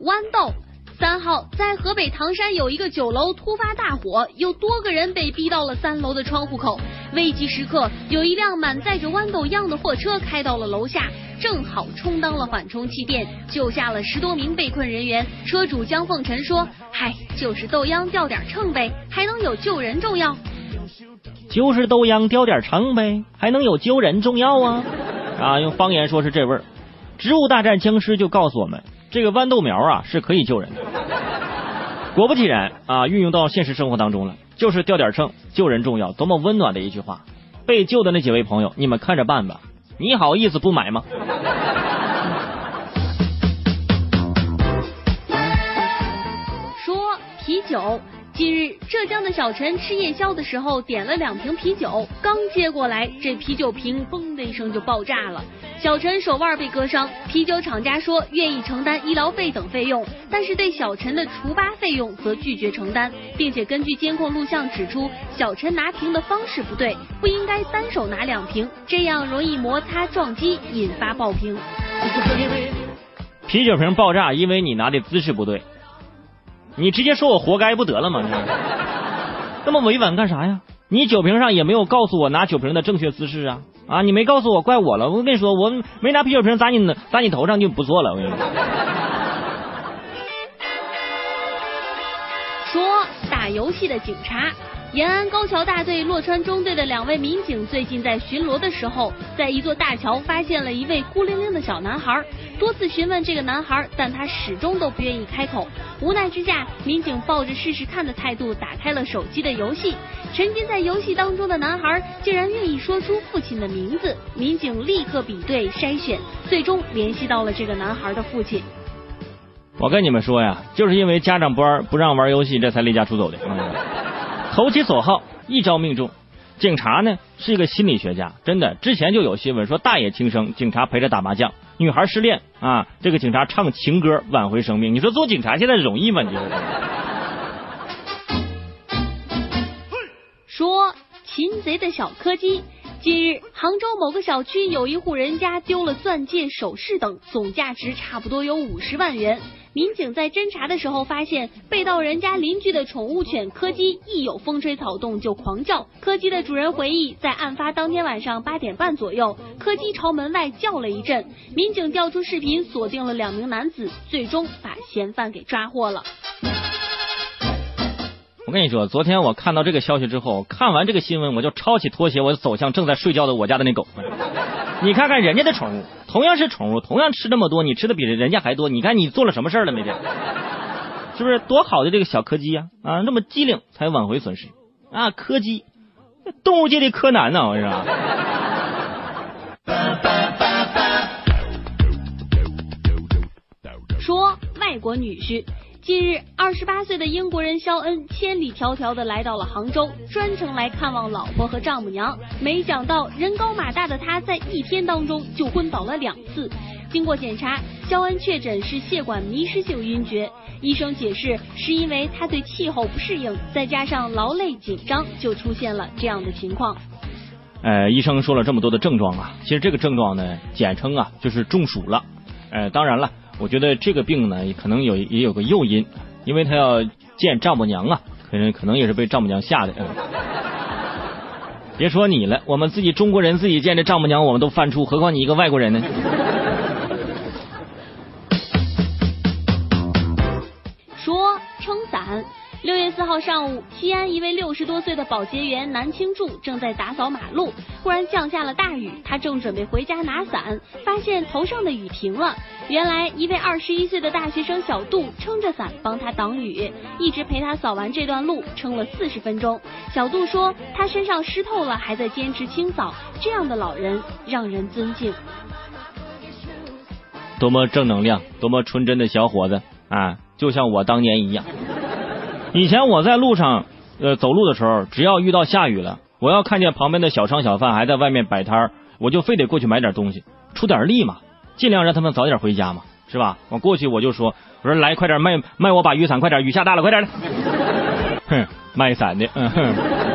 豌豆。三号，在河北唐山有一个酒楼突发大火，有多个人被逼到了三楼的窗户口。危急时刻，有一辆满载着豌豆秧的货车开到了楼下，正好充当了缓冲气垫，救下了十多名被困人员。车主江凤臣说：“嗨，就是豆秧掉点秤呗，还能有救人重要？就是豆秧掉点秤呗，还能有救人重要啊？啊，用方言说是这味儿。植物大战僵尸就告诉我们。”这个豌豆苗啊是可以救人的，果不其然啊，运用到现实生活当中了，就是掉点秤，救人重要，多么温暖的一句话。被救的那几位朋友，你们看着办吧。你好意思不买吗？说啤酒。近日，浙江的小陈吃夜宵的时候点了两瓶啤酒，刚接过来，这啤酒瓶嘣的一声就爆炸了。小陈手腕被割伤，啤酒厂家说愿意承担医疗费等费用，但是对小陈的除疤费用则拒绝承担，并且根据监控录像指出，小陈拿瓶的方式不对，不应该单手拿两瓶，这样容易摩擦撞击，引发爆瓶。啤酒瓶爆炸，因为你拿的姿势不对。你直接说我活该不得了吗？那么委婉干啥呀？你酒瓶上也没有告诉我拿酒瓶的正确姿势啊！啊，你没告诉我，怪我了。我跟你说，我没拿啤酒瓶砸你砸你头上就不错了。我跟你说，说打游戏的警察。延安高桥大队洛川中队的两位民警最近在巡逻的时候，在一座大桥发现了一位孤零零的小男孩，多次询问这个男孩，但他始终都不愿意开口。无奈之下，民警抱着试试看的态度打开了手机的游戏。沉浸在游戏当中的男孩竟然愿意说出父亲的名字，民警立刻比对筛选，最终联系到了这个男孩的父亲。我跟你们说呀，就是因为家长不玩不让玩游戏，这才离家出走的。投其所好，一招命中。警察呢是一个心理学家，真的，之前就有新闻说大爷轻生，警察陪着打麻将，女孩失恋啊，这个警察唱情歌挽回生命。你说做警察现在容易吗？你说说擒贼的小柯基。近日，杭州某个小区有一户人家丢了钻戒、首饰等，总价值差不多有五十万元。民警在侦查的时候发现，被盗人家邻居的宠物犬柯基一有风吹草动就狂叫。柯基的主人回忆，在案发当天晚上八点半左右，柯基朝门外叫了一阵。民警调出视频，锁定了两名男子，最终把嫌犯给抓获了。我跟你说，昨天我看到这个消息之后，看完这个新闻，我就抄起拖鞋，我就走向正在睡觉的我家的那狗。你看看人家的宠物，同样是宠物，同样吃这么多，你吃的比人人家还多。你看你做了什么事儿了那天？是不是多好的这个小柯基呀？啊，那么机灵才挽回损失啊！柯基，动物界的柯南呢？我跟你说。说外国女婿。近日，二十八岁的英国人肖恩千里迢迢的来到了杭州，专程来看望老婆和丈母娘。没想到人高马大的他在一天当中就昏倒了两次。经过检查，肖恩确诊是血管迷失性晕厥。医生解释，是因为他对气候不适应，再加上劳累紧张，就出现了这样的情况。呃，医生说了这么多的症状啊，其实这个症状呢，简称啊就是中暑了。呃，当然了。我觉得这个病呢，可能有也有个诱因，因为他要见丈母娘啊，可能可能也是被丈母娘吓的。别说你了，我们自己中国人自己见这丈母娘，我们都犯怵，何况你一个外国人呢？说撑伞。六月四号上午，西安一位六十多岁的保洁员南清柱正在打扫马路，忽然降下了大雨，他正准备回家拿伞，发现头上的雨停了。原来一位二十一岁的大学生小杜撑着伞帮他挡雨，一直陪他扫完这段路，撑了四十分钟。小杜说他身上湿透了，还在坚持清扫，这样的老人让人尊敬。多么正能量，多么纯真的小伙子啊，就像我当年一样。以前我在路上，呃，走路的时候，只要遇到下雨了，我要看见旁边的小商小贩还在外面摆摊儿，我就非得过去买点东西，出点力嘛，尽量让他们早点回家嘛，是吧？我过去我就说，我说来快点卖卖我把雨伞，快点，雨下大了，快点的。哼，卖伞的，嗯哼。